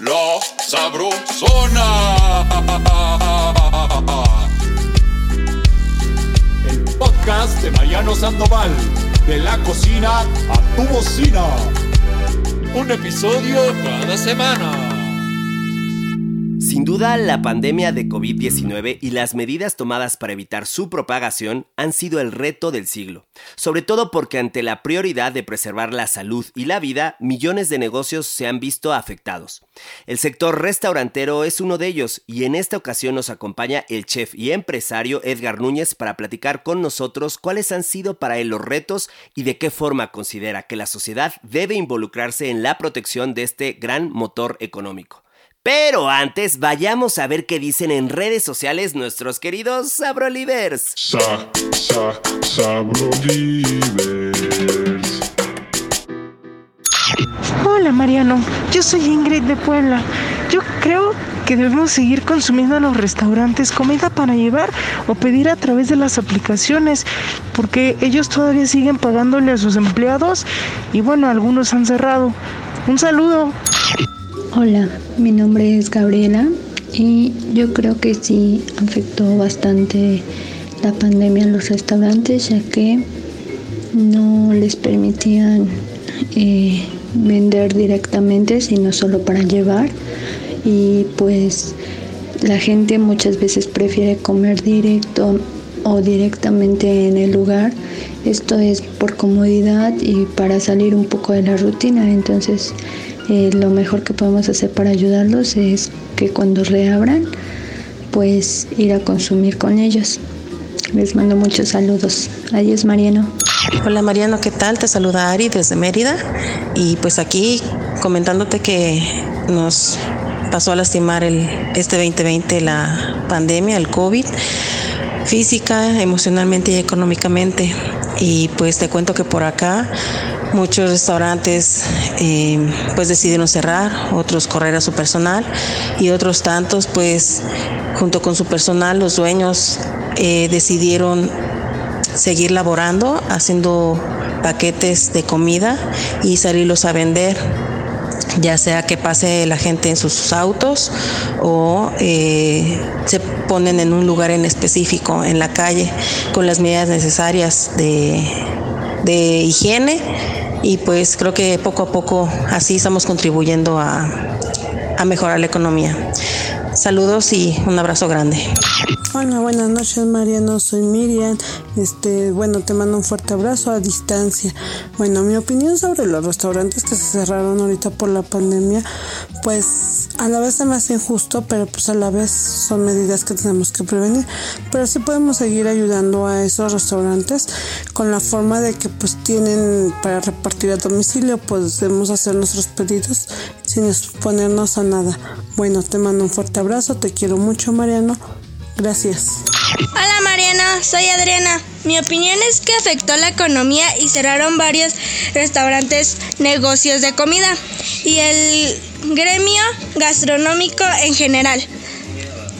La Sabrosona. El podcast de Mariano Sandoval. De la cocina a tu bocina. Un episodio cada semana. Sin duda, la pandemia de COVID-19 y las medidas tomadas para evitar su propagación han sido el reto del siglo, sobre todo porque ante la prioridad de preservar la salud y la vida, millones de negocios se han visto afectados. El sector restaurantero es uno de ellos y en esta ocasión nos acompaña el chef y empresario Edgar Núñez para platicar con nosotros cuáles han sido para él los retos y de qué forma considera que la sociedad debe involucrarse en la protección de este gran motor económico. Pero antes vayamos a ver qué dicen en redes sociales nuestros queridos Sabrolivers. Sa, sa, Sabrolivers. Hola Mariano, yo soy Ingrid de Puebla. Yo creo que debemos seguir consumiendo en los restaurantes comida para llevar o pedir a través de las aplicaciones, porque ellos todavía siguen pagándole a sus empleados y bueno, algunos han cerrado. Un saludo. Hola, mi nombre es Gabriela y yo creo que sí afectó bastante la pandemia en los restaurantes ya que no les permitían eh, vender directamente sino solo para llevar. Y pues la gente muchas veces prefiere comer directo o directamente en el lugar. Esto es por comodidad y para salir un poco de la rutina. Entonces eh, lo mejor que podemos hacer para ayudarlos es que cuando reabran, pues ir a consumir con ellos. Les mando muchos saludos. Adiós, Mariano. Hola Mariano, ¿qué tal? Te saluda Ari desde Mérida y pues aquí comentándote que nos pasó a lastimar el, este 2020 la pandemia, el COVID, física, emocionalmente y económicamente. Y pues te cuento que por acá Muchos restaurantes eh, pues decidieron cerrar, otros correr a su personal y otros tantos pues junto con su personal los dueños eh, decidieron seguir laborando, haciendo paquetes de comida y salirlos a vender ya sea que pase la gente en sus autos o eh, se ponen en un lugar en específico, en la calle, con las medidas necesarias de, de higiene y pues creo que poco a poco así estamos contribuyendo a, a mejorar la economía. Saludos y un abrazo grande. Hola, buenas noches Mariano, soy Miriam. Este, bueno, te mando un fuerte abrazo a distancia. Bueno, mi opinión sobre los restaurantes que se cerraron ahorita por la pandemia, pues a la vez se me hace injusto, pero pues a la vez son medidas que tenemos que prevenir. Pero sí podemos seguir ayudando a esos restaurantes con la forma de que pues tienen para repartir a domicilio, podemos hacer nuestros pedidos sin exponernos a nada. Bueno, te mando un fuerte abrazo, te quiero mucho Mariano. Gracias. Hola Mariana, soy Adriana. Mi opinión es que afectó la economía y cerraron varios restaurantes, negocios de comida y el gremio gastronómico en general.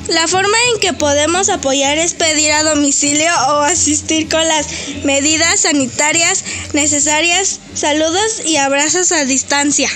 La forma en que podemos apoyar es pedir a domicilio o asistir con las medidas sanitarias necesarias. Saludos y abrazos a distancia.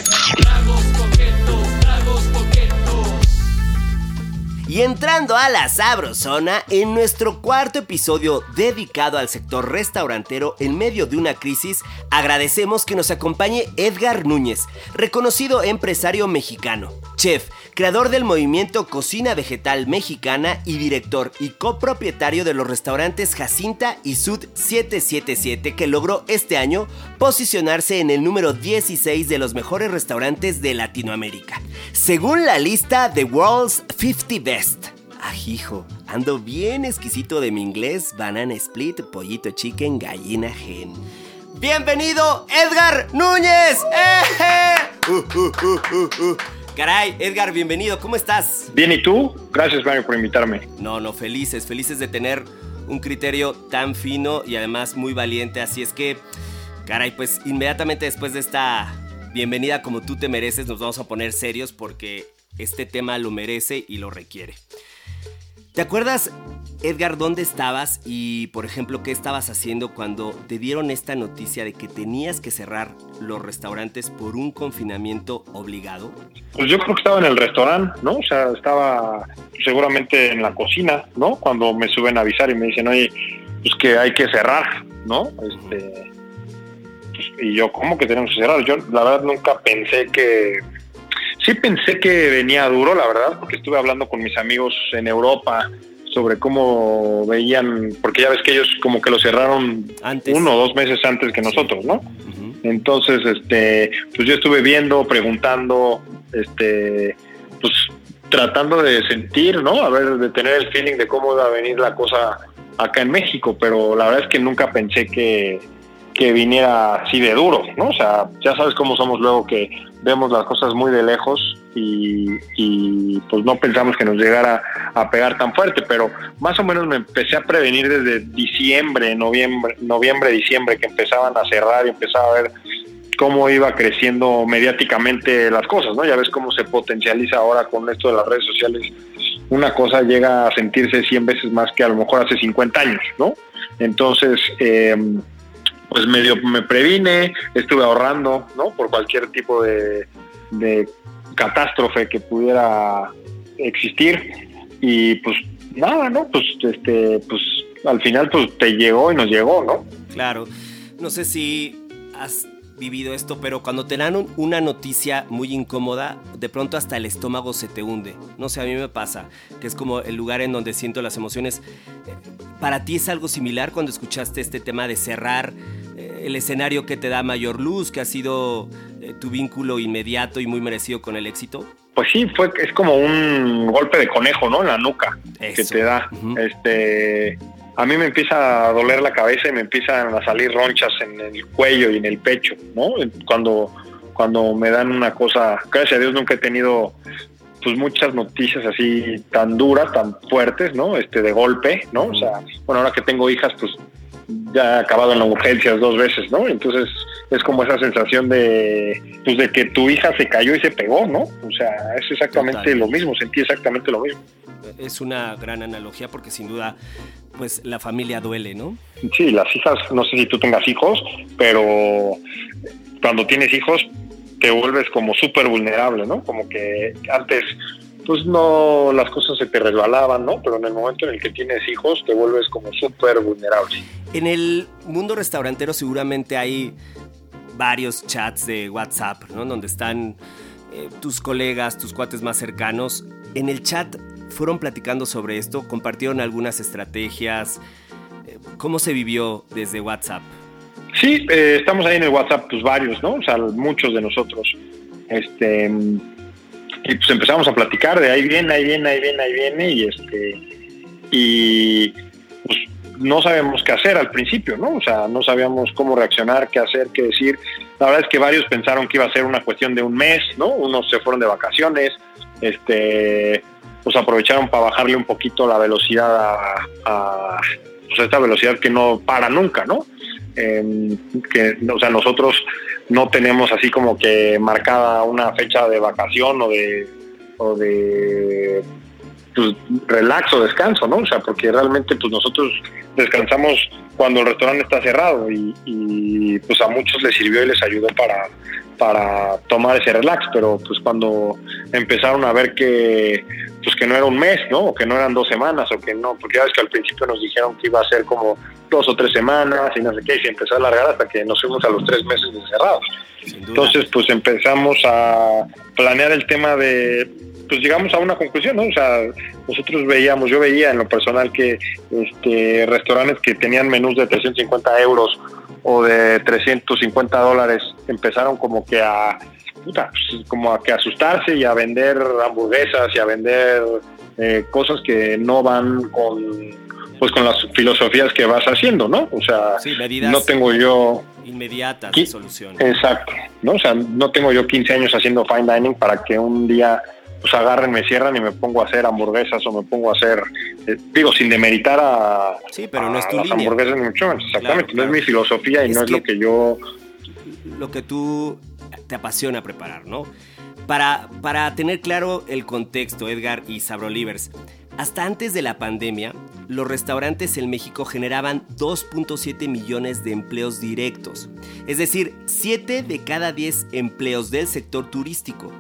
Y entrando a la sabrosona, en nuestro cuarto episodio dedicado al sector restaurantero en medio de una crisis, agradecemos que nos acompañe Edgar Núñez, reconocido empresario mexicano, chef, creador del movimiento Cocina Vegetal Mexicana y director y copropietario de los restaurantes Jacinta y Sud 777 que logró este año posicionarse en el número 16 de los mejores restaurantes de Latinoamérica, según la lista The World's 50 Best. Ajijo, ando bien exquisito de mi inglés, banana split, pollito chicken, gallina gen. ¡Bienvenido, Edgar Núñez! ¡Eh! Uh, uh, uh, Caray, Edgar, bienvenido, ¿cómo estás? Bien, ¿y tú? Gracias, Mario, por invitarme. No, no, felices, felices de tener un criterio tan fino y además muy valiente, así es que, caray, pues inmediatamente después de esta bienvenida como tú te mereces, nos vamos a poner serios porque este tema lo merece y lo requiere. ¿Te acuerdas, Edgar, dónde estabas y, por ejemplo, qué estabas haciendo cuando te dieron esta noticia de que tenías que cerrar los restaurantes por un confinamiento obligado? Pues yo creo que estaba en el restaurante, ¿no? O sea, estaba seguramente en la cocina, ¿no? Cuando me suben a avisar y me dicen, oye, pues que hay que cerrar, ¿no? Este, pues, y yo, ¿cómo que tenemos que cerrar? Yo, la verdad, nunca pensé que. Sí pensé que venía duro, la verdad, porque estuve hablando con mis amigos en Europa sobre cómo veían, porque ya ves que ellos como que lo cerraron uno o dos meses antes que nosotros, ¿no? Entonces, este, pues yo estuve viendo, preguntando, este, pues tratando de sentir, ¿no? A ver, de tener el feeling de cómo iba a venir la cosa acá en México, pero la verdad es que nunca pensé que, que viniera así de duro, ¿no? O sea, ya sabes cómo somos luego que vemos las cosas muy de lejos y, pues no pensamos que nos llegara a pegar tan fuerte, pero más o menos me empecé a prevenir desde diciembre, noviembre, noviembre, diciembre, que empezaban a cerrar y empezaba a ver cómo iba creciendo mediáticamente las cosas, ¿no? Ya ves cómo se potencializa ahora con esto de las redes sociales. Una cosa llega a sentirse 100 veces más que a lo mejor hace 50 años, ¿no? Entonces, eh, pues medio me previne, estuve ahorrando, ¿no? Por cualquier tipo de, catástrofe que pudiera existir y pues nada, ¿no? Pues este, pues al final pues te llegó y nos llegó, ¿no? Claro. No sé si has vivido esto, pero cuando te dan una noticia muy incómoda, de pronto hasta el estómago se te hunde. No sé, a mí me pasa, que es como el lugar en donde siento las emociones. ¿Para ti es algo similar cuando escuchaste este tema de cerrar eh, el escenario que te da mayor luz, que ha sido eh, tu vínculo inmediato y muy merecido con el éxito? Pues sí, fue, es como un golpe de conejo, ¿no? En la nuca que te da. Este a mí me empieza a doler la cabeza y me empiezan a salir ronchas en el cuello y en el pecho, ¿no? Cuando, cuando me dan una cosa, gracias a Dios nunca he tenido pues muchas noticias así tan duras, tan fuertes, ¿no? Este de golpe, ¿no? O sea, bueno, ahora que tengo hijas, pues ya he acabado en las urgencias dos veces, ¿no? Entonces es como esa sensación de, pues de que tu hija se cayó y se pegó, ¿no? O sea, es exactamente lo mismo, sentí exactamente lo mismo. Es una gran analogía porque sin duda, pues la familia duele, ¿no? Sí, las hijas, no sé si tú tengas hijos, pero cuando tienes hijos te vuelves como súper vulnerable, ¿no? Como que antes pues no, las cosas se te resbalaban, ¿no? Pero en el momento en el que tienes hijos te vuelves como súper vulnerable. En el mundo restaurantero seguramente hay varios chats de WhatsApp, ¿no? Donde están eh, tus colegas, tus cuates más cercanos. En el chat fueron platicando sobre esto, compartieron algunas estrategias. Eh, ¿Cómo se vivió desde WhatsApp? Sí, eh, estamos ahí en el WhatsApp, pues varios, ¿no? O sea, muchos de nosotros. Este y pues empezamos a platicar de ahí viene, ahí viene, ahí viene, ahí viene y este y pues no sabemos qué hacer al principio, ¿no? O sea, no sabíamos cómo reaccionar, qué hacer, qué decir. La verdad es que varios pensaron que iba a ser una cuestión de un mes, ¿no? Unos se fueron de vacaciones, este, pues aprovecharon para bajarle un poquito la velocidad a, a pues esta velocidad que no para nunca, ¿no? que, o sea, nosotros no tenemos así como que marcada una fecha de vacación o de, o de pues, relax o descanso, ¿no? O sea, porque realmente pues nosotros descansamos cuando el restaurante está cerrado y, y pues a muchos les sirvió y les ayudó para, para tomar ese relax, pero pues cuando empezaron a ver que pues que no era un mes, ¿no? O que no eran dos semanas, o que no, porque ya ves que al principio nos dijeron que iba a ser como dos o tres semanas y no sé qué, y se empezó a alargar hasta que nos fuimos a los tres meses de cerrados. Entonces, pues empezamos a planear el tema de, pues llegamos a una conclusión, ¿no? O sea, nosotros veíamos, yo veía en lo personal que este, restaurantes que tenían menús de 350 euros o de 350 dólares empezaron como que a puta, pues, como a que asustarse y a vender hamburguesas y a vender eh, cosas que no van con pues con las filosofías que vas haciendo, ¿no? O sea, no tengo yo inmediatas de solución. Exacto, ¿no? O sea, no tengo yo 15 años haciendo fine dining para que un día pues agarren, me cierran y me pongo a hacer hamburguesas o me pongo a hacer, eh, digo, sin demeritar a, sí, pero no es tu las hamburguesas mucho exactamente, no es mi filosofía y no es lo que yo... Lo que tú te apasiona preparar, ¿no? Para, para tener claro el contexto, Edgar y Sabrolivers, Hasta antes de la pandemia, los restaurantes en México generaban 2.7 millones de empleos directos, es decir, 7 de cada 10 empleos del sector turístico,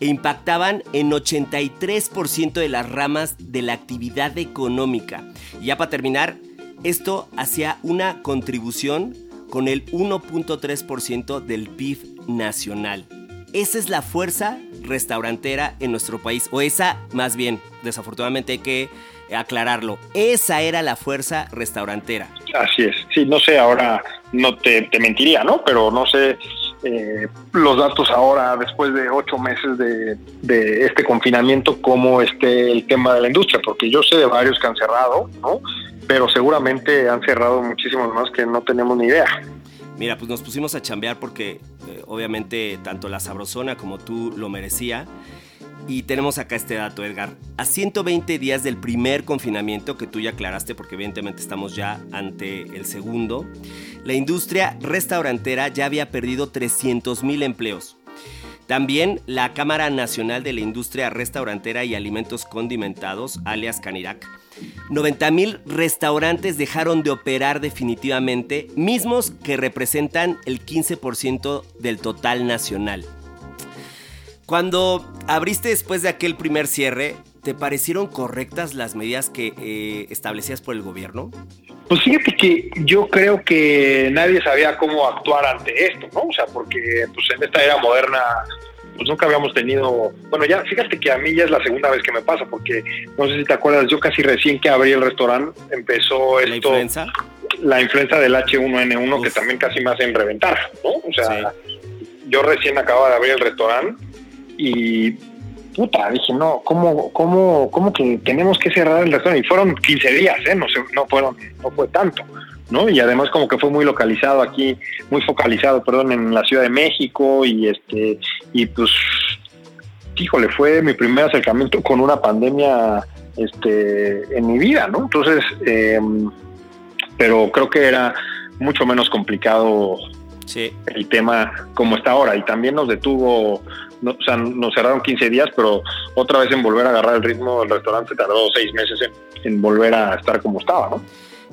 e impactaban en 83% de las ramas de la actividad económica. Y ya para terminar, esto hacía una contribución con el 1.3% del PIB nacional. Esa es la fuerza restaurantera en nuestro país, o esa más bien, desafortunadamente hay que aclararlo, esa era la fuerza restaurantera. Así es, sí, no sé, ahora no te, mentiría, ¿no? Pero no sé eh, los datos ahora, después de ocho meses de, de, este confinamiento, cómo esté el tema de la industria, porque yo sé de varios que han cerrado, ¿no? Pero seguramente han cerrado muchísimos más que no tenemos ni idea. Mira, pues nos pusimos a chambear porque eh, obviamente tanto la sabrosona como tú lo merecía. Y tenemos acá este dato, Edgar. A 120 días del primer confinamiento, que tú ya aclaraste porque evidentemente estamos ya ante el segundo, la industria restaurantera ya había perdido 300 mil empleos. También la Cámara Nacional de la Industria Restaurantera y Alimentos Condimentados, alias Canirac, 90.000 restaurantes dejaron de operar definitivamente, mismos que representan el 15% del total nacional. Cuando abriste después de aquel primer cierre, ¿te parecieron correctas las medidas que eh, establecías por el gobierno? Pues fíjate que yo creo que nadie sabía cómo actuar ante esto, ¿no? O sea, porque pues en esta era moderna pues nunca habíamos tenido, bueno, ya fíjate que a mí ya es la segunda vez que me pasa, porque no sé si te acuerdas, yo casi recién que abrí el restaurante empezó esto. ¿La influenza? La influenza del H1N1 que también casi me hacen reventar, ¿no? O sea, yo recién acababa de abrir el restaurante y puta, dije, no, ¿cómo, cómo, cómo que tenemos que cerrar el restaurante? Y fueron 15 días, ¿eh? No, no, fueron, no fue tanto. ¿No? Y además como que fue muy localizado aquí, muy focalizado, perdón, en la Ciudad de México y este y pues híjole, fue mi primer acercamiento con una pandemia este en mi vida, ¿no? Entonces, em, pero creo que era mucho menos complicado el tema como está ahora y también nos detuvo o sea, nos cerraron 15 días, pero otra vez en volver a agarrar el ritmo del restaurante tardó seis meses en, en volver a estar como estaba, ¿no?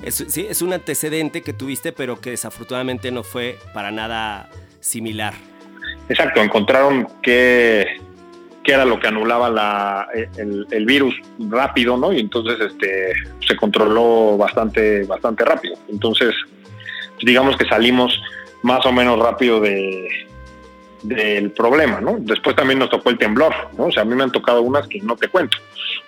Es, sí, es un antecedente que tuviste, pero que desafortunadamente no fue para nada similar. Exacto, encontraron que, era lo que anulaba la, el, virus rápido, ¿no? Y entonces este, se controló bastante, bastante rápido. Entonces, digamos que salimos más o menos rápido de, del problema, ¿no? Después también nos tocó el temblor, ¿no? O sea, a mí me han tocado unas que no te cuento.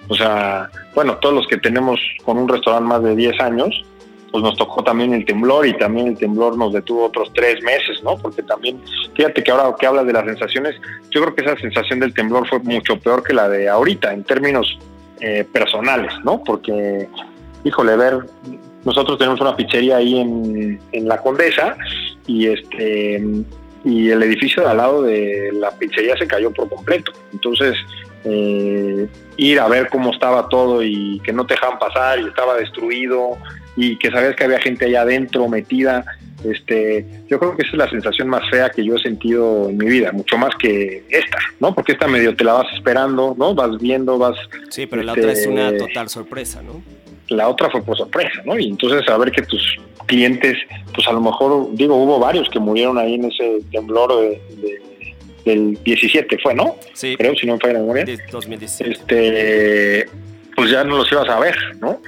O sea, bueno, todos los que tenemos con un restaurante más de 10 años, pues nos tocó también el temblor y también el temblor nos detuvo otros tres meses, ¿no? Porque también, fíjate que ahora que hablas de las sensaciones, yo creo que esa sensación del temblor fue mucho peor que la de ahorita en términos eh, personales, ¿no? Porque, híjole, ver, nosotros tenemos una pizzería ahí en, en La Condesa y este y el edificio de al lado de la pizzería se cayó por completo. Entonces, eh, ir a ver cómo estaba todo y que no te dejaban pasar y estaba destruido y que sabías que había gente allá adentro metida, este, yo creo que esa es la sensación más fea que yo he sentido en mi vida, mucho más que esta, ¿no? Porque esta medio te la vas esperando, ¿no? Vas viendo, vas... Sí, pero la otra es una este, total sorpresa, ¿no? La otra fue por sorpresa, ¿no? Y entonces saber que tus clientes, pues a lo mejor, digo, hubo varios que murieron ahí en ese temblor de, del 17, fue, ¿no? Sí. Creo, si no me falla la memoria. 2017. Este, pues ya no los ibas a ver, ¿no?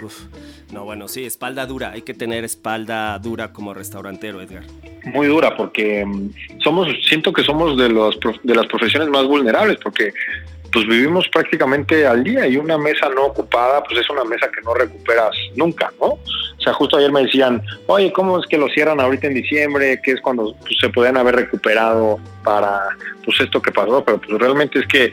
No, bueno, sí, espalda dura. Hay que tener espalda dura como restaurantero, Edgar. Muy dura, porque mm, somos, siento que somos de los de las profesiones más vulnerables, porque pues vivimos prácticamente al día y una mesa no ocupada, pues es una mesa que no recuperas nunca, ¿no? O sea, justo ayer me decían, oye, ¿cómo es que lo cierran ahorita en diciembre? Que es cuando pues, se podían haber recuperado para pues esto que pasó, pero pues realmente es que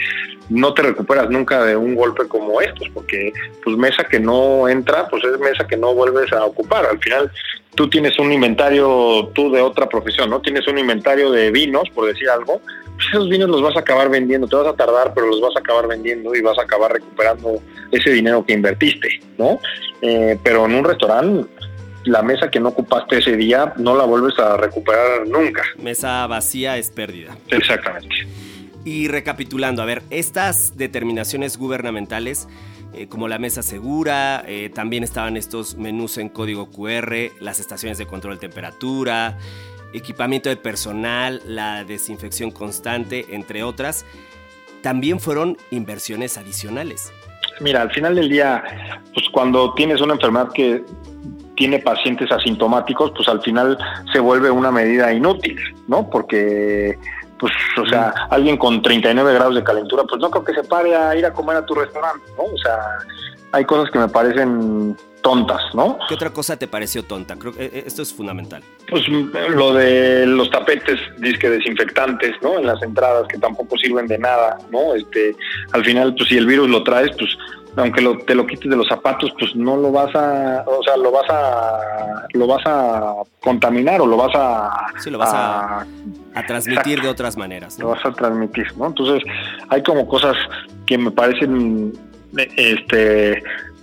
no te recuperas nunca de un golpe como estos, porque pues mesa que no entra, pues es mesa que no vuelves a ocupar. Al final tú tienes un inventario, tú de otra profesión, ¿no? Tienes un inventario de vinos, por decir algo, pues esos vinos los vas a acabar vendiendo, te vas a tardar, pero los vas a acabar vendiendo y vas a acabar recuperando ese dinero que invertiste, ¿no? Eh, pero en un restaurante, la mesa que no ocupaste ese día no la vuelves a recuperar nunca. Mesa vacía es pérdida. Exactamente. Y recapitulando, a ver, estas determinaciones gubernamentales, eh, como la mesa segura, eh, también estaban estos menús en código QR, las estaciones de control de temperatura, equipamiento de personal, la desinfección constante, entre otras, también fueron inversiones adicionales. Mira, al final del día, pues cuando tienes una enfermedad que tiene pacientes asintomáticos, pues al final se vuelve una medida inútil, ¿no? Porque pues, o sea, alguien con 39 grados de calentura, pues no creo que se pare a ir a comer a tu restaurante, ¿no? O sea, hay cosas que me parecen tontas, ¿no? ¿Qué otra cosa te pareció tonta? Creo que eh, esto es fundamental. Pues lo de los tapetes, disque desinfectantes, ¿no? En las entradas que tampoco sirven de nada, ¿no? Este, al final, pues si el virus lo traes, pues aunque te lo quites de los zapatos, pues no lo vas a, o sea, lo vas a, lo vas a contaminar o lo vas a, sí, lo vas a, transmitir de otras maneras. Lo vas a transmitir, ¿no? Entonces hay como cosas que me parecen, este,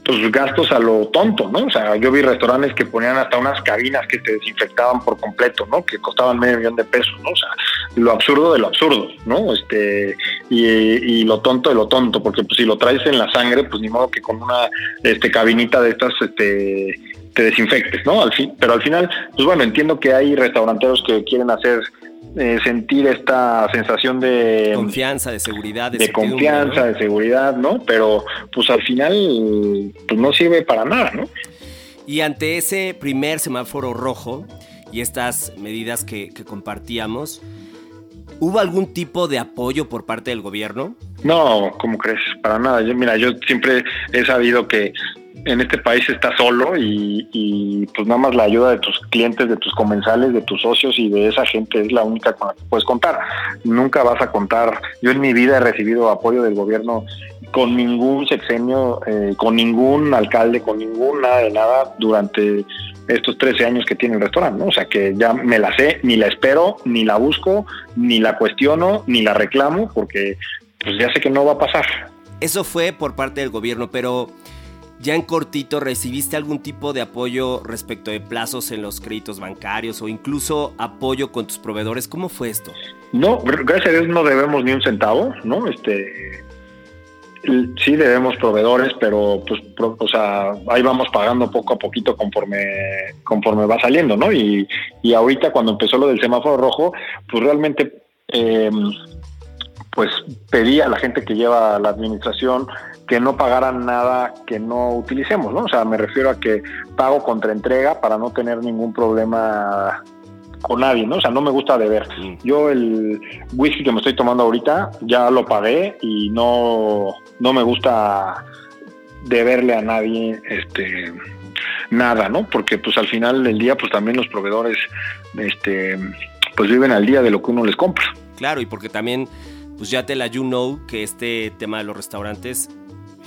pues gastos a lo tonto, ¿no? O sea, yo vi restaurantes que ponían hasta unas cabinas que te desinfectaban por completo, ¿no? Que costaban medio millón de pesos, ¿no? O sea, lo absurdo de lo absurdo, ¿no? Este, y, lo tonto de lo tonto, porque pues si lo traes en la sangre, pues ni modo que con una este cabinita de estas este te desinfectes, ¿no? Al fin, pero al final, pues bueno, entiendo que hay restauranteros que quieren hacer eh, sentir esta sensación de confianza, de seguridad, de, confianza, de seguridad, ¿no? Pero pues al final pues no sirve para nada, ¿no? Y ante ese primer semáforo rojo y estas medidas que, que compartíamos, ¿hubo algún tipo de apoyo por parte del gobierno? No, ¿cómo crees? Para nada. Yo, mira, yo siempre he sabido que en este país estás solo y, pues nada más la ayuda de tus clientes, de tus comensales, de tus socios y de esa gente es la única con la que puedes contar. Nunca vas a contar. Yo en mi vida he recibido apoyo del gobierno con ningún sexenio, eh, con ningún alcalde, con ningún nada de nada durante estos 13 años que tiene el restaurante, ¿no? O sea que ya me la sé, ni la espero, ni la busco, ni la cuestiono, ni la reclamo, porque pues ya sé que no va a pasar. Eso fue por parte del gobierno, pero ya en cortito, ¿recibiste algún tipo de apoyo respecto de plazos en los créditos bancarios o incluso apoyo con tus proveedores? ¿Cómo fue esto? No, gracias a Dios no debemos ni un centavo, ¿no? Este, sí debemos proveedores, pero pues, o sea, ahí vamos pagando poco a poquito conforme, conforme va saliendo, ¿no? Y, y ahorita cuando empezó lo del semáforo rojo, pues realmente, eh, pues pedí a la gente que lleva la administración que no pagaran nada que no utilicemos, ¿no? O sea, me refiero a que pago contra entrega para no tener ningún problema con nadie, ¿no? O sea, no me gusta deber. Yo el whisky que me estoy tomando ahorita ya lo pagué y no, no me gusta deberle a nadie este nada, ¿no? Porque pues al final del día pues también los proveedores este pues viven al día de lo que uno les compra. Claro, y porque también pues ya te la you know que este tema de los restaurantes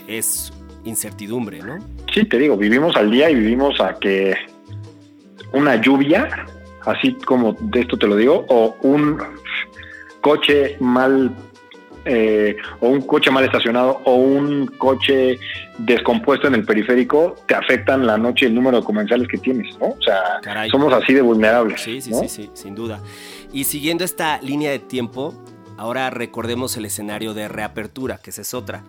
es incertidumbre, ¿no? Sí, te digo, vivimos al día y vivimos a que una lluvia, así como de esto te lo digo, o un coche mal eh, o un coche mal estacionado o un coche descompuesto en el periférico te afectan la noche el número de comensales que tienes, ¿no? O sea, somos así de vulnerables. Sí, sí, sí, sí, sin duda. Y siguiendo esta línea de tiempo, ahora recordemos el escenario de reapertura, que esa es otra.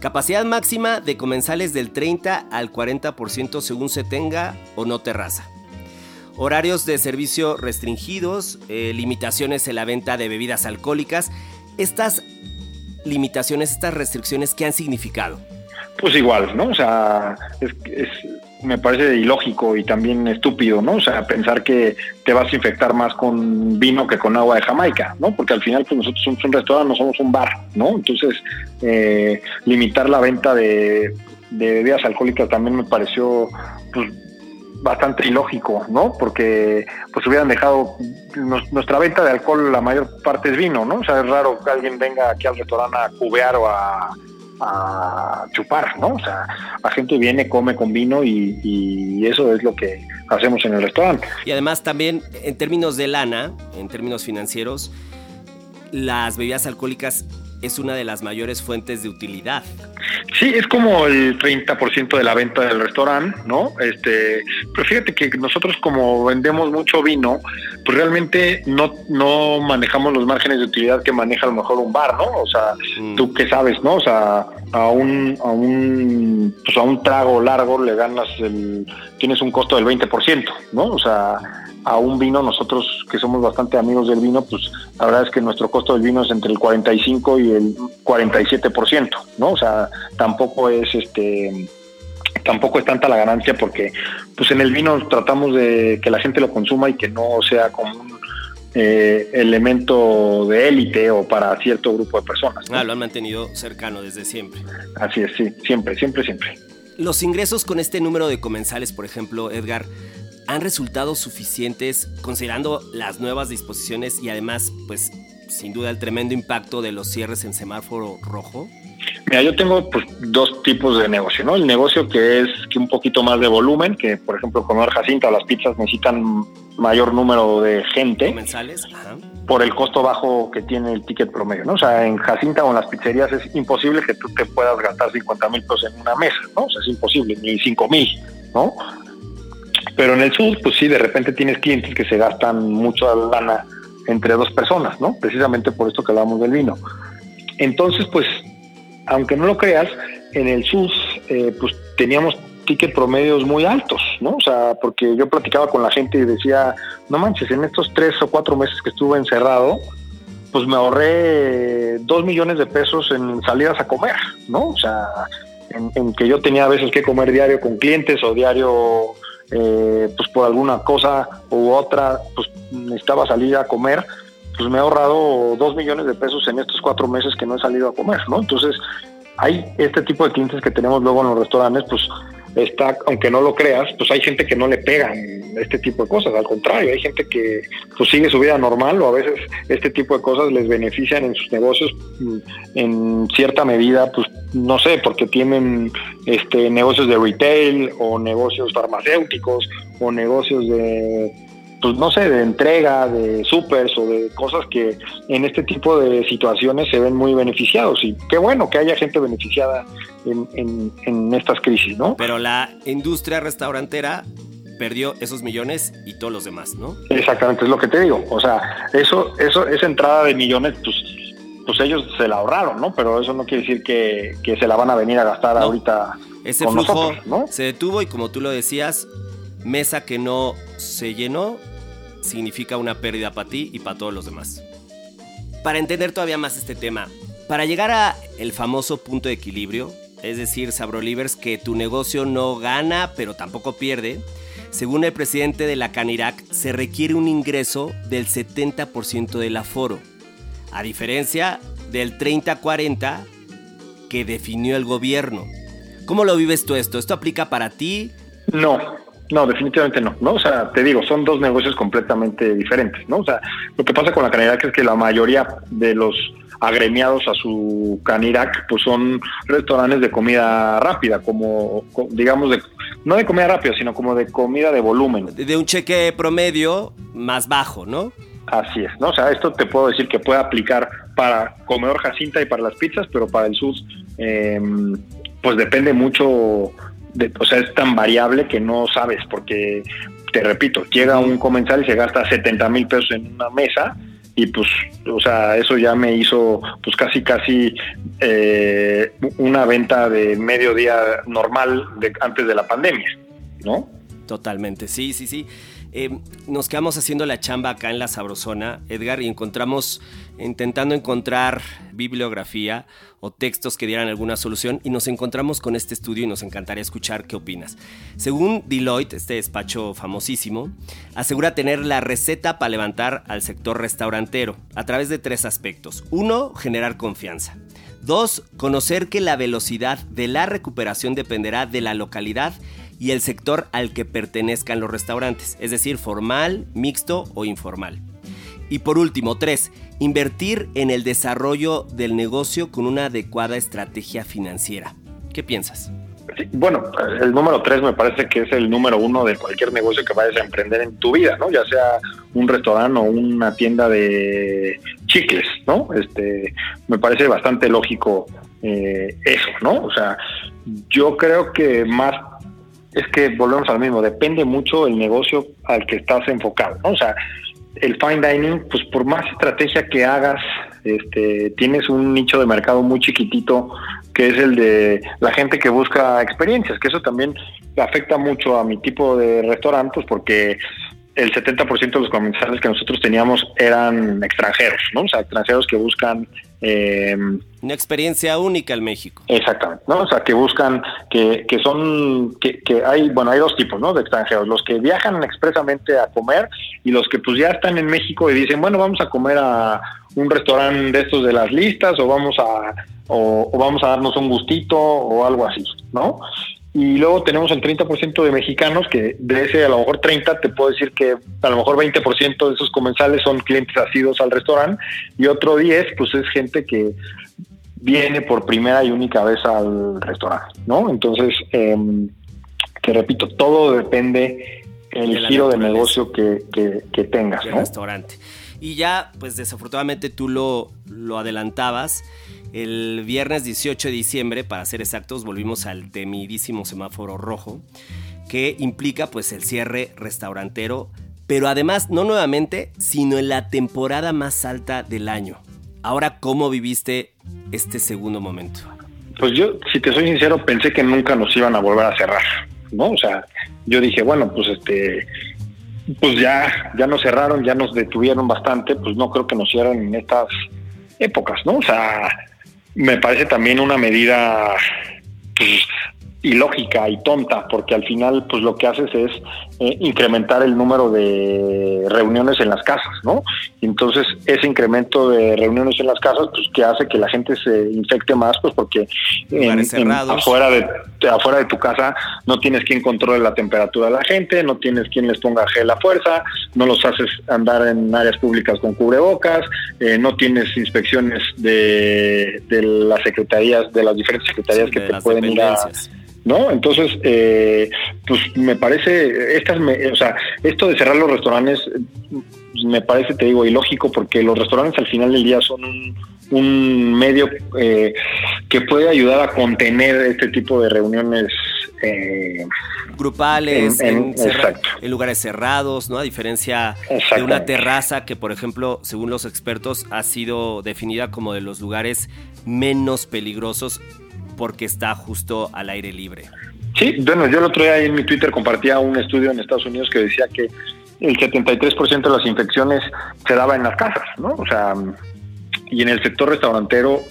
Capacidad máxima de comensales del 30 al 40% según se tenga o no terraza. Horarios de servicio restringidos, eh, limitaciones en la venta de bebidas alcohólicas. Estas limitaciones, estas restricciones, ¿qué han significado? Pues igual, ¿no? O sea, es, me parece ilógico y también estúpido, ¿no? O sea, pensar que te vas a infectar más con vino que con agua de Jamaica, ¿no? Porque al final pues nosotros somos un restaurante, no somos un bar, ¿no? Entonces, eh, limitar la venta de, bebidas alcohólicas también me pareció pues, bastante ilógico, ¿no? Porque pues hubieran dejado nuestra venta de alcohol, la mayor parte es vino, ¿no? O sea, es raro que alguien venga aquí al restaurante a cubear o a a chupar, ¿no? O sea, la gente viene, come con vino y, eso es lo que hacemos en el restaurante. Y además también en términos de lana, en términos financieros, las bebidas alcohólicas es una de las mayores fuentes de utilidad. Sí, es como el 30% de la venta del restaurante, ¿no? Este, pero fíjate que nosotros como vendemos mucho vino, pues realmente no, no manejamos los márgenes de utilidad que maneja a lo mejor un bar, ¿no? O sea, Mm. tú qué sabes, ¿no? O sea, a un, a un, pues a un trago largo le ganas el, tienes un costo del 20%, ¿no? O sea, a un vino, nosotros que somos bastante amigos del vino, pues la verdad es que nuestro costo del vino es entre el 45 y el 47%, ¿no? O sea, tampoco es este tampoco es tanta la ganancia porque pues en el vino tratamos de que la gente lo consuma y que no sea como un eh, elemento de élite o para cierto grupo de personas. ¿no? Ah, lo han mantenido cercano desde siempre. Así es, sí, siempre, siempre, siempre. Los ingresos con este número de comensales, por ejemplo, Edgar, han resultado suficientes considerando las nuevas disposiciones y además, pues, sin duda el tremendo impacto de los cierres en semáforo rojo. Mira, yo tengo pues dos tipos de negocio, ¿no? El negocio que es que un poquito más de volumen, que por ejemplo comer Jacinta o las pizzas necesitan mayor número de gente Comensales, ajá. por el costo bajo que tiene el ticket promedio, ¿no? O sea, en Jacinta o en las pizzerías es imposible que tú te puedas gastar 50 mil pesos en una mesa, ¿no? O sea, es imposible, ni 5 mil, ¿no? Pero en el sur, pues sí, de repente tienes clientes que se gastan mucha lana entre dos personas, ¿no? Precisamente por esto que hablamos del vino. Entonces, pues, aunque no lo creas, en el SUS, eh, pues teníamos ticket promedios muy altos, ¿no? O sea, porque yo platicaba con la gente y decía, no manches, en estos tres o cuatro meses que estuve encerrado, pues me ahorré dos millones de pesos en salidas a comer, ¿no? O sea, en, en que yo tenía a veces que comer diario con clientes o diario, eh, pues por alguna cosa u otra, pues necesitaba salir a comer, pues me he ahorrado dos millones de pesos en estos cuatro meses que no he salido a comer, ¿no? Entonces, hay este tipo de clientes que tenemos luego en los restaurantes, pues está, aunque no lo creas, pues hay gente que no le pegan este tipo de cosas, al contrario, hay gente que pues sigue su vida normal o a veces este tipo de cosas les benefician en sus negocios mm, en cierta medida, pues no sé, porque tienen este negocios de retail o negocios farmacéuticos o negocios de pues no sé, de entrega, de supers o de cosas que en este tipo de situaciones se ven muy beneficiados. Y qué bueno que haya gente beneficiada en, en, en estas crisis, ¿no? Pero la industria restaurantera perdió esos millones y todos los demás, ¿no? Exactamente, es lo que te digo. O sea, eso, eso, esa entrada de millones, pues, pues ellos se la ahorraron, ¿no? Pero eso no quiere decir que, que se la van a venir a gastar No. ahorita Ese con flujo nosotros, ¿no? se detuvo y como tú lo decías, mesa que no se llenó significa una pérdida para ti y para todos los demás. Para entender todavía más este tema, para llegar a el famoso punto de equilibrio, es decir, Sabrolivers, que tu negocio no gana pero tampoco pierde, según el presidente de la Canirac, se requiere un ingreso del 70% del aforo, a diferencia del 30-40 que definió el gobierno. ¿Cómo lo vives tú esto? ¿Esto aplica para ti? No, no, definitivamente no, ¿no? O sea, te digo, son dos negocios completamente diferentes, ¿no? O sea, lo que pasa con la Canirac es que la mayoría de los agremiados a su Canirac, pues son restaurantes de comida rápida, como, co- digamos, de, no de comida rápida, sino como de comida de volumen. De un cheque promedio más bajo, ¿no? Así es, ¿no? O sea, esto te puedo decir que puede aplicar para comedor Jacinta y para las pizzas, pero para el SUS, eh, pues depende mucho, de, o sea, es tan variable que no sabes, porque te repito, llega un comensal y se gasta 70 mil pesos en una mesa y pues, o sea, eso ya me hizo pues casi, casi eh, una venta de mediodía normal de, antes de la pandemia, ¿no? Totalmente, sí, sí, sí. Eh, nos quedamos haciendo la chamba acá en la Sabrosona, Edgar, y encontramos, intentando encontrar bibliografía o textos que dieran alguna solución, y nos encontramos con este estudio y nos encantaría escuchar qué opinas. Según Deloitte, este despacho famosísimo, asegura tener la receta para levantar al sector restaurantero a través de tres aspectos. Uno, generar confianza. Dos, conocer que la velocidad de la recuperación dependerá de la localidad y el sector al que pertenezcan los restaurantes, es decir, formal, mixto o informal. Y por último, tres, invertir en el desarrollo del negocio con una adecuada estrategia financiera. ¿Qué piensas? Bueno, el número tres me parece que es el número uno de cualquier negocio que vayas a emprender en tu vida, ¿no? Ya sea un restaurante o una tienda de chicles, ¿no? Este, me parece bastante lógico eh, eso, ¿no? O sea, yo creo que más es que volvemos al mismo, depende mucho el negocio al que estás enfocado, ¿no? O sea, el fine dining, pues por más estrategia que hagas, este, tienes un nicho de mercado muy chiquitito que es el de la gente que busca experiencias, que eso también afecta mucho a mi tipo de restaurante, pues porque el 70% de los comensales que nosotros teníamos eran extranjeros, ¿no? O sea, extranjeros que buscan... Eh, Una experiencia única en México. Exactamente, ¿no? O sea, que buscan, que, que son, que, que, hay, bueno, hay dos tipos, ¿no? De extranjeros, los que viajan expresamente a comer y los que pues ya están en México y dicen, bueno, vamos a comer a un restaurante de estos de las listas o vamos a, o, o vamos a darnos un gustito o algo así, ¿no? Y luego tenemos el 30% de mexicanos que de ese a lo mejor 30 te puedo decir que a lo mejor 20% de esos comensales son clientes asidos al restaurante y otro 10 pues es gente que viene por primera y única vez al restaurante, ¿no? Entonces, eh, te repito, todo depende el de giro de negocio que, que, que tengas, ¿no? restaurante. Y ya, pues desafortunadamente tú lo, lo adelantabas. El viernes 18 de diciembre, para ser exactos, volvimos al temidísimo semáforo rojo, que implica pues el cierre restaurantero, pero además no nuevamente, sino en la temporada más alta del año. Ahora, ¿cómo viviste este segundo momento? Pues yo, si te soy sincero, pensé que nunca nos iban a volver a cerrar, ¿no? O sea, yo dije, bueno, pues este, pues ya, ya nos cerraron, ya nos detuvieron bastante, pues no creo que nos cierren en estas épocas, ¿no? O sea, me parece también una medida pues, ilógica y tonta, porque al final pues lo que haces es eh, incrementar el número de reuniones en las casas, ¿no? Entonces ese incremento de reuniones en las casas pues que hace que la gente se infecte más, pues porque en, en, afuera de afuera de tu casa no tienes quien controle la temperatura de la gente, no tienes quien les ponga gel a fuerza, no los haces andar en áreas públicas con cubrebocas, eh, no tienes inspecciones de, de las secretarías, de las diferentes secretarías sí, que te pueden ir a ¿no? Entonces, eh, pues me parece, estas, me, o sea, esto de cerrar los restaurantes, me parece, te digo, ilógico, porque los restaurantes al final del día son un, un medio eh, que puede ayudar a contener este tipo de reuniones. Eh, grupales, en, en, en, en, lugares cerrados, ¿no? A diferencia de una terraza que, por ejemplo, según los expertos, ha sido definida como de los lugares menos peligrosos porque está justo al aire libre. Sí, bueno, yo el otro día en mi Twitter compartía un estudio en Estados Unidos que decía que el 73% de las infecciones se daba en las casas, ¿no? O sea, y en el sector restaurantero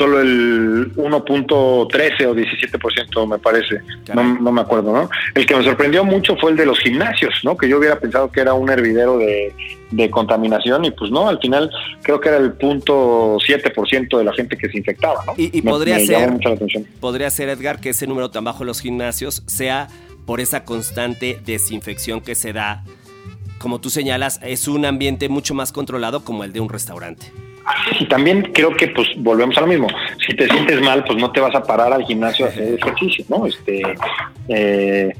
solo el 1.13 o 17% me parece, no, no, me acuerdo, ¿no? El que me sorprendió mucho fue el de los gimnasios, ¿no? Que yo hubiera pensado que era un hervidero de, de contaminación y pues no, al final creo que era el punto 7% de la gente que se infectaba, ¿no? Y, y me, podría me ser, podría ser, Edgar, que ese número tan bajo en los gimnasios sea por esa constante desinfección que se da. Como tú señalas, es un ambiente mucho más controlado como el de un restaurante. Y también creo que pues volvemos a lo mismo. Si te sientes mal, pues no te vas a parar al gimnasio a hacer ejercicio, ¿no? Este eh,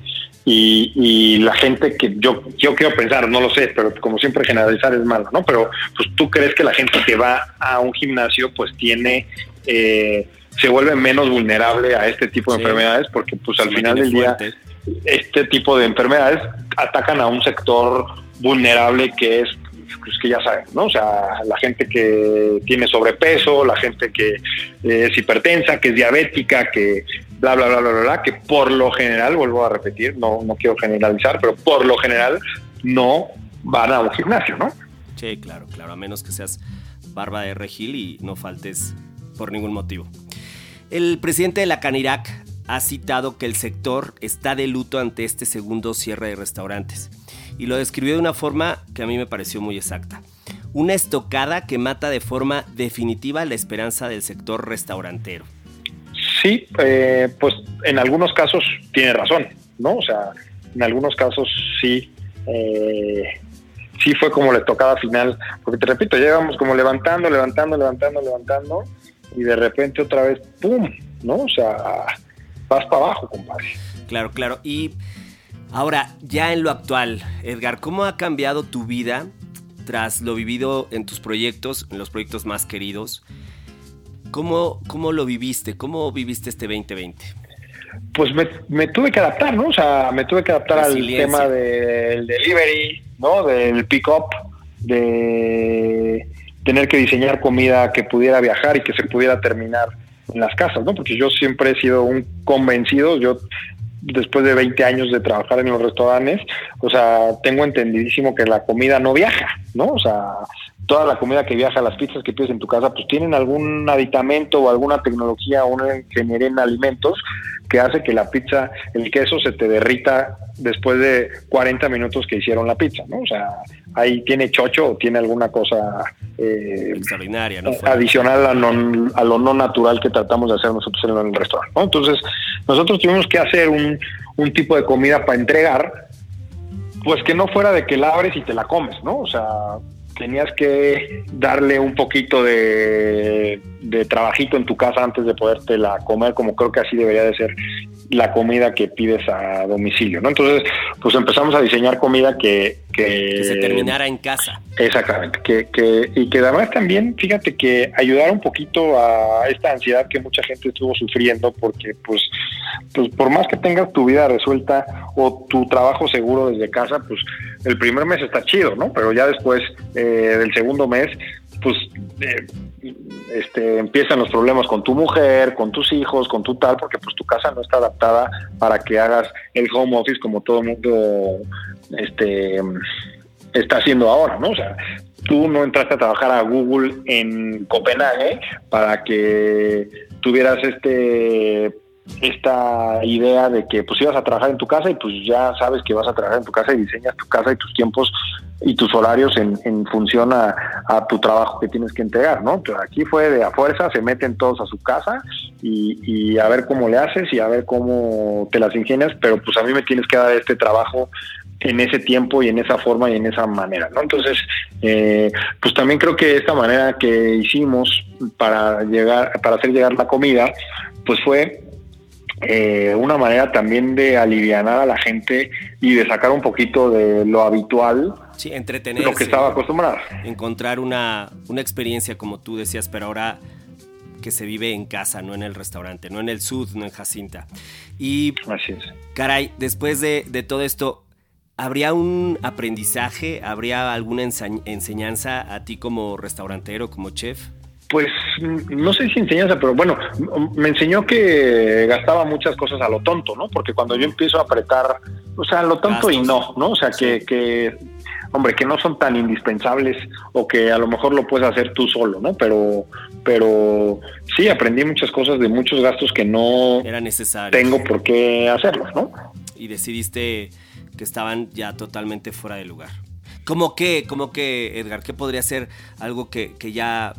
y, y, la gente que yo yo quiero pensar, no lo sé, pero como siempre generalizar es malo, ¿no? Pero pues tú crees que la gente que va a un gimnasio pues tiene eh, se vuelve menos vulnerable a este tipo de sí. enfermedades porque pues al final del día este tipo de enfermedades atacan a un sector vulnerable que es pues que ya saben, ¿no? O sea, la gente que tiene sobrepeso, la gente que eh, es hipertensa, que es diabética, que bla, bla, bla, bla, bla, bla, que por lo general, vuelvo a repetir, no, no quiero generalizar, pero por lo general no van a un gimnasio, ¿no? Sí, claro, claro, a menos que seas barba de regil y no faltes por ningún motivo. El presidente de la Canirac ha citado que el sector está de luto ante este segundo cierre de restaurantes y lo describió de una forma que a mí me pareció muy exacta. Una estocada que mata de forma definitiva la esperanza del sector restaurantero. Sí, eh, pues en algunos casos tiene razón, ¿no? O sea, en algunos casos sí, eh, sí fue como la estocada final, porque te repito, llegamos como levantando, levantando, levantando, levantando, y de repente otra vez, ¡pum! ¿No? O sea, vas para abajo, compadre. Claro, claro. Y Ahora, ya en lo actual, Edgar, ¿cómo ha cambiado tu vida tras lo vivido en tus proyectos, en los proyectos más queridos, ¿cómo, cómo lo viviste? ¿Cómo viviste este 2020? Pues me, tuve que adaptar, ¿no? O sea, me tuve que adaptar al tema del delivery, ¿no? Del pick-up, de tener que diseñar comida que pudiera viajar y que se pudiera terminar en las casas, ¿no? Porque yo siempre he sido un convencido, yo después de 20 años de trabajar en los restaurantes, o sea, tengo entendidísimo que la comida no viaja, ¿no? O sea, toda la comida que viaja, las pizzas que pides en tu casa, pues tienen algún aditamento o alguna tecnología o una ingeniería en alimentos que hace que la pizza, el queso se te derrita después de 40 minutos que hicieron la pizza, ¿no? O sea, ahí tiene chocho o tiene alguna cosa eh, extraordinaria, ¿no? adicional a, a, lo no natural que tratamos de hacer nosotros en el restaurante, ¿no? Entonces, nosotros tuvimos que hacer un, un tipo de comida para entregar, pues que no fuera de que la abres y te la comes, ¿no? O sea, tenías que darle un poquito de, de trabajito en tu casa antes de podértela comer, como creo que así debería de ser la comida que pides a domicilio, ¿no? Entonces, pues empezamos a diseñar comida que... Que, se terminara en casa. Exactamente, que, que, y que además también, fíjate que ayudar un poquito a esta ansiedad que mucha gente estuvo sufriendo, porque pues, pues por más que tengas tu vida resuelta o tu trabajo seguro desde casa, pues el primer mes está chido, ¿no? Pero ya después eh, del segundo mes, pues eh, este, empiezan los problemas con tu mujer, con tus hijos, con tu tal, porque pues tu casa no está adaptada para que hagas el home office como todo el mundo este, está haciendo ahora, ¿no? O sea, tú no entraste a trabajar a Google en Copenhague para que tuvieras este esta idea de que pues ibas a trabajar en tu casa y pues ya sabes que vas a trabajar en tu casa y diseñas tu casa y tus tiempos y tus horarios en, en función a, tu trabajo que tienes que entregar, ¿no? Pero aquí fue de a fuerza, se meten todos a su casa y, y, a ver cómo le haces y a ver cómo te las ingenias, pero pues a mí me tienes que dar este trabajo en ese tiempo y en esa forma y en esa manera, ¿no? Entonces, eh, pues también creo que esta manera que hicimos para llegar, para hacer llegar la comida, pues fue eh, una manera también de aliviar a la gente y de sacar un poquito de lo habitual. Sí, entretenerse. Lo que estaba acostumbrado. Encontrar una, una experiencia, como tú decías, pero ahora que se vive en casa, no en el restaurante, no en el sud, no en Jacinta. Y, Así es. caray, después de, de todo esto, ¿habría un aprendizaje, habría alguna enseñanza a ti como restaurantero, como chef? Pues no sé si enseñanza, pero bueno, me enseñó que gastaba muchas cosas a lo tonto, ¿no? Porque cuando yo empiezo a apretar, o sea, a lo tonto y no, ¿no? O sea, que, que, hombre, que no son tan indispensables o que a lo mejor lo puedes hacer tú solo, ¿no? Pero, pero sí, aprendí muchas cosas de muchos gastos que no Era necesario. tengo por qué hacerlos, ¿no? Y decidiste que estaban ya totalmente fuera de lugar. ¿Cómo qué? ¿Cómo que, Edgar? ¿Qué podría ser algo que, que ya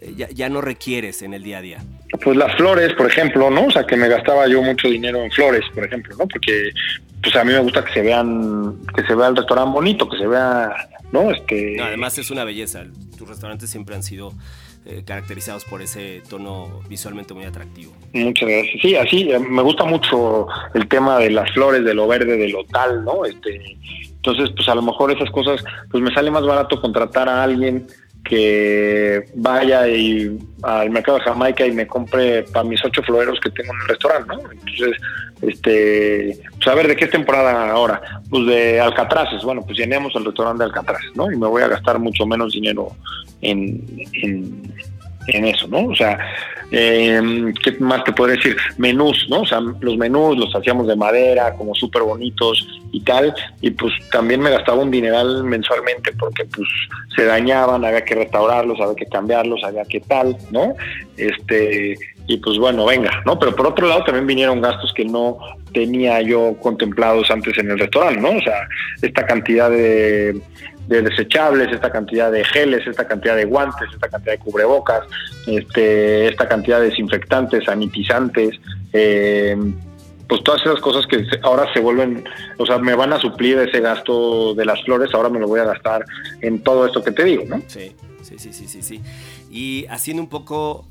eh, ya, no requieres en el día a día? Pues las flores, por ejemplo, ¿no? O sea, que me gastaba yo mucho dinero en flores, por ejemplo, ¿no? Porque pues a mí me gusta que se vean, que se vea el restaurante bonito, que se vea, ¿no? Este... además es una belleza. Tus restaurantes siempre han sido eh, caracterizados por ese tono visualmente muy atractivo. Muchas gracias. Sí, así, eh, me gusta mucho el tema de las flores, de lo verde, de lo tal, ¿no? Este, entonces, pues a lo mejor esas cosas, pues me sale más barato contratar a alguien que vaya y al mercado de Jamaica y me compre para mis ocho floreros que tengo en el restaurante, ¿no? Entonces, este, pues a ver, ¿de qué temporada ahora? Pues de alcatraces, bueno, pues llenemos el restaurante de alcatraces, ¿no? Y me voy a gastar mucho menos dinero en, en eso, ¿no? O sea, eh, ¿qué más te puedo decir? Menús, ¿no? O sea, los menús los hacíamos de madera, como súper bonitos y tal, y pues también me gastaba un dineral mensualmente porque pues se dañaban, había que restaurarlos, había que cambiarlos, había que tal, ¿no? Este, y pues bueno, venga, ¿no? Pero por otro lado también vinieron gastos que no tenía yo contemplados antes en el restaurante, ¿no? O sea, esta cantidad de de desechables, esta cantidad de geles, esta cantidad de guantes, esta cantidad de cubrebocas, este, esta cantidad de desinfectantes, sanitizantes, eh, pues todas esas cosas que ahora se vuelven, o sea, me van a suplir ese gasto de las flores, ahora me lo voy a gastar en todo esto que te digo, ¿no? Sí, sí, sí, sí, sí. sí. Y haciendo un poco,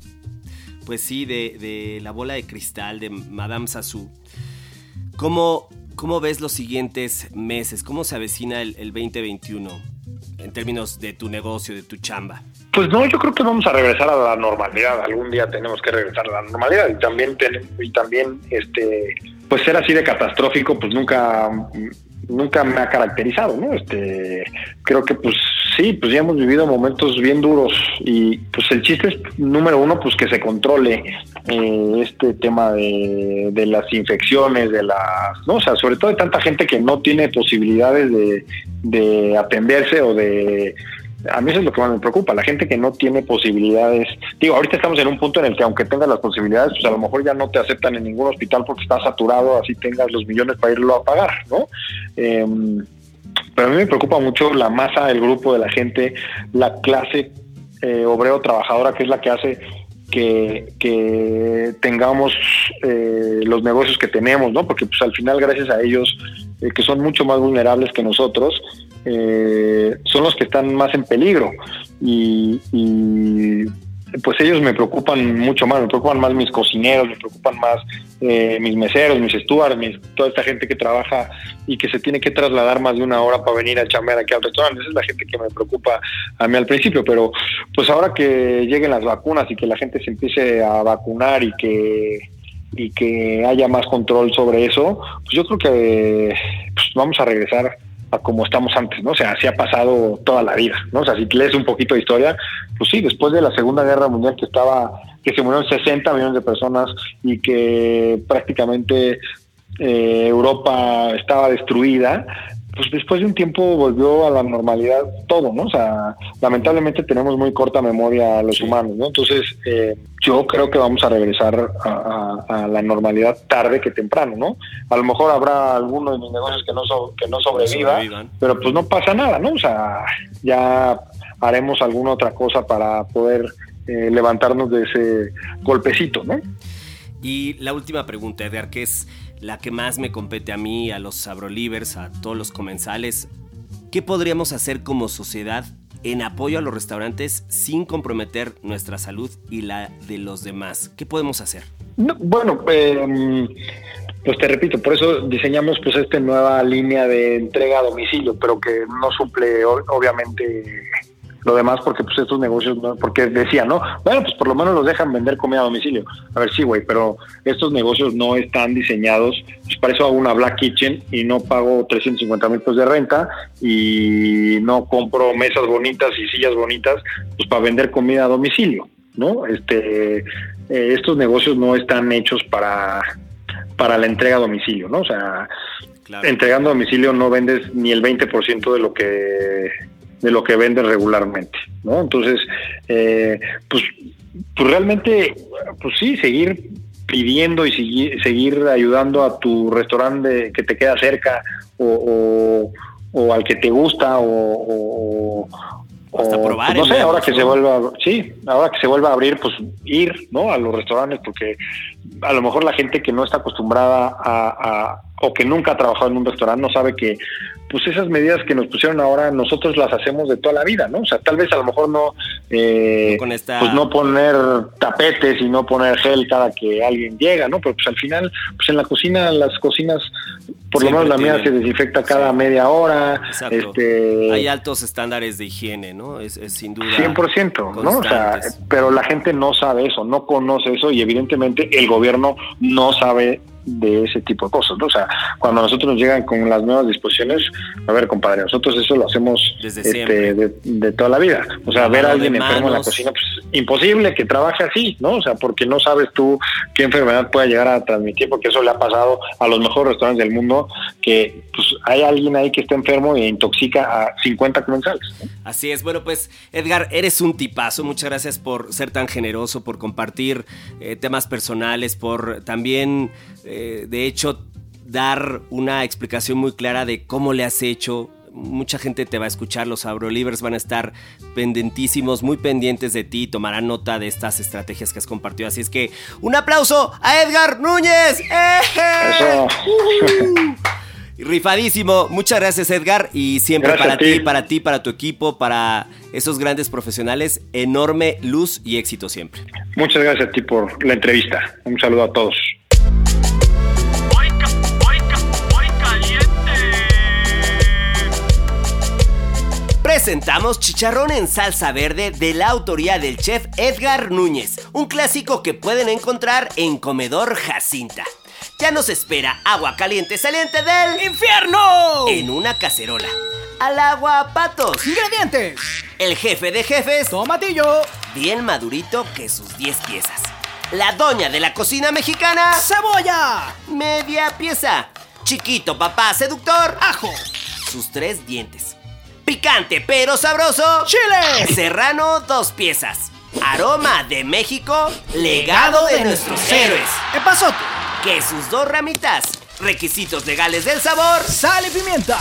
pues sí, de, de la bola de cristal de Madame Sassou, ¿cómo ¿Cómo ves los siguientes meses? ¿Cómo se avecina el, 2021? en términos de tu negocio, de tu chamba? Pues no, yo creo que vamos a regresar a la normalidad. Algún día tenemos que regresar a la normalidad y también y también este pues ser así de catastrófico pues nunca nunca me ha caracterizado, ¿no? Este, creo que pues sí, pues ya hemos vivido momentos bien duros y pues el chiste es número uno, pues que se controle eh, este tema de, las infecciones, de las, ¿no? O sea, sobre todo de tanta gente que no tiene posibilidades de, de atenderse o de a mí eso es lo que más me preocupa, la gente que no tiene posibilidades. Digo, ahorita estamos en un punto en el que aunque tengas las posibilidades, pues a lo mejor ya no te aceptan en ningún hospital porque está saturado, así tengas los millones para irlo a pagar, ¿no? Em, pero a mí me preocupa mucho la masa, el grupo de la gente, la clase eh, obrero trabajadora, que es la que hace que, tengamos eh, los negocios que tenemos, ¿no? Porque pues al final gracias a ellos, eh, que son mucho más vulnerables que nosotros, eh, son los que están más en peligro y, pues ellos me preocupan mucho más, me preocupan más mis cocineros, me preocupan más eh, mis meseros, mis stewards, toda esta gente que trabaja y que se tiene que trasladar más de una hora para venir a chambear aquí al restaurante. Esa es la gente que me preocupa a mí al principio, pero pues ahora que lleguen las vacunas y que la gente se empiece a vacunar y que y que haya más control sobre eso, pues yo creo que pues vamos a regresar a como estamos antes, ¿no? O sea, así ha pasado toda la vida, ¿no? O sea, si lees un poquito de historia, pues sí, después de la Segunda Guerra Mundial que estaba, que se murieron 60 millones de personas y que prácticamente eh, Europa estaba destruida, pues después de un tiempo volvió a la normalidad todo, ¿no? O sea, lamentablemente tenemos muy corta memoria a los humanos, ¿no? Entonces, eh, yo creo que vamos a regresar a, la normalidad tarde que temprano, ¿no? A lo mejor habrá algunos de mis negocios que no, que no sobrevivan, pero pues no pasa nada, ¿no? O sea, ya haremos alguna otra cosa para poder eh, levantarnos de ese golpecito, ¿no? Y la última pregunta, Edgar, que es la que más me compete a mí, a los sabrolivers, a todos los comensales. ¿Qué podríamos hacer como sociedad en apoyo a los restaurantes sin comprometer nuestra salud y la de los demás? ¿Qué podemos hacer? bueno, em, pues te repito, por eso diseñamos pues esta nueva línea de entrega a domicilio, pero que no suple obviamente lo demás porque pues estos negocios, porque decía, ¿no? Bueno, pues por lo menos los dejan vender comida a domicilio. A ver, sí, güey, pero estos negocios no están diseñados, pues para eso hago una Black Kitchen y no pago 350 mil pesos de renta y no compro mesas bonitas y sillas bonitas, pues para vender comida a domicilio, ¿no? Este, eh, estos negocios no están hechos para, para la entrega a domicilio, ¿no? O sea, entregando a domicilio no vendes ni el 20% de lo que de lo que venden regularmente, ¿no? Entonces, eh, pues, pues realmente, pues sí, seguir pidiendo y seguir, seguir ayudando a tu restaurante que te queda cerca o, o, al que te gusta o, o probar pues no sé, ahora que se vuelva, sí, ahora que se vuelva a abrir, pues ir, ¿no? A los restaurantes, porque a lo mejor la gente que no está acostumbrada a, o que nunca ha trabajado en un restaurante no sabe que pues esas medidas que nos pusieron ahora nosotros las hacemos de toda la vida, ¿no? O sea, tal vez a lo mejor no, eh, pues no poner tapetes y no poner gel cada que alguien llega, ¿no? Pero pues al final, pues en la cocina, las cocinas, por lo menos la mía se desinfecta cada media hora. Este, Hay altos estándares de higiene, ¿no? Es, sin duda. 100%, ¿no? O sea, pero la gente no sabe eso, no conoce eso y evidentemente el gobierno no sabe de ese tipo de cosas, ¿no? O sea, cuando nosotros nos llegan con las nuevas disposiciones, a ver, compadre, nosotros eso lo hacemos este, de, toda la vida. O sea, ver a alguien enfermo en la cocina, pues imposible que trabaje así, ¿no? O sea, porque no sabes tú qué enfermedad pueda llegar a transmitir, porque eso le ha pasado a los mejores restaurantes del mundo, que pues hay alguien ahí que está enfermo e intoxica a 50 comensales. Así es, bueno, pues Edgar, eres un tipazo, muchas gracias por ser tan generoso, por compartir eh, temas personales, por también eh, de hecho, dar una explicación muy clara de cómo le has hecho. Mucha gente te va a escuchar, los Abrolivers van a estar pendentísimos, muy pendientes de ti, tomarán nota de estas estrategias que has compartido. Así es que un aplauso a Edgar Núñez. ¡Eh! Rifadísimo. Muchas gracias, Edgar. Y siempre para ti, para ti, para tu equipo, para esos grandes profesionales, enorme luz y éxito siempre. Muchas gracias a ti por la entrevista. Un saludo a todos. Presentamos chicharrón en salsa verde de la autoría del chef Edgar Núñez, un clásico que pueden encontrar en Comedor Jacinta. Ya nos espera agua caliente saliente del infierno en una cacerola. Al agua patos. Ingredientes. El jefe de jefes. Tomatillo. Bien madurito que sus 10 piezas. La doña de la cocina mexicana. Cebolla. Media pieza. Chiquito papá seductor. Ajo. Sus tres dientes. Picante pero sabroso. Chile. Serrano, dos piezas. Aroma de México, legado de, nuestros héroes. Epazote. Que sus dos ramitas. Requisitos legales del sabor. Sal y pimienta.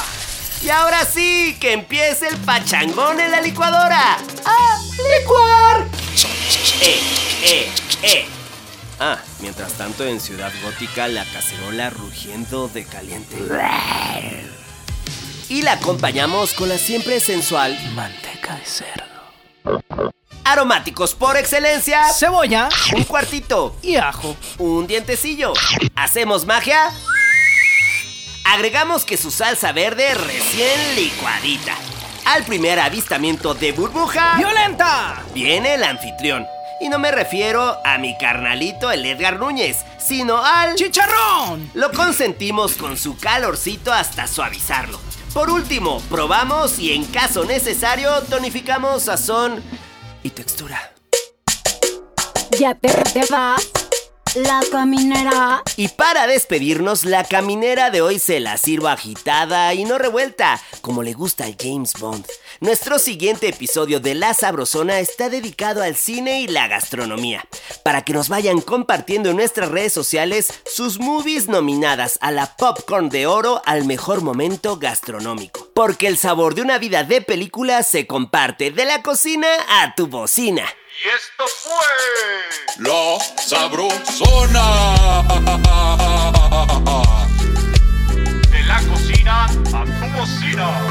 Y ahora sí, que empiece el pachangón en la licuadora. ¡A licuar! Eh, eh, eh. Ah, mientras tanto en Ciudad Gótica la cacerola rugiendo de caliente. Y la acompañamos con la siempre sensual manteca de cerdo. Aromáticos por excelencia. Cebolla. Un cuartito. Y ajo. Un dientecillo. ¿Hacemos magia? Agregamos que su salsa verde recién licuadita. Al primer avistamiento de burbuja. ¡Violenta! Viene el anfitrión. Y no me refiero a mi carnalito el Edgar Núñez, sino al chicharrón. Lo consentimos con su calorcito hasta suavizarlo. Por último, probamos y en caso necesario tonificamos sazón y textura. Ya te, te vas. La caminera. Y para despedirnos, la caminera de hoy se la sirvo agitada y no revuelta, como le gusta al James Bond. Nuestro siguiente episodio de La Sabrosona está dedicado al cine y la gastronomía, para que nos vayan compartiendo en nuestras redes sociales sus movies nominadas a la Popcorn de Oro al mejor momento gastronómico. Porque el sabor de una vida de película se comparte de la cocina a tu bocina. Y esto fue La Sabrosona. De la cocina a tu bocina.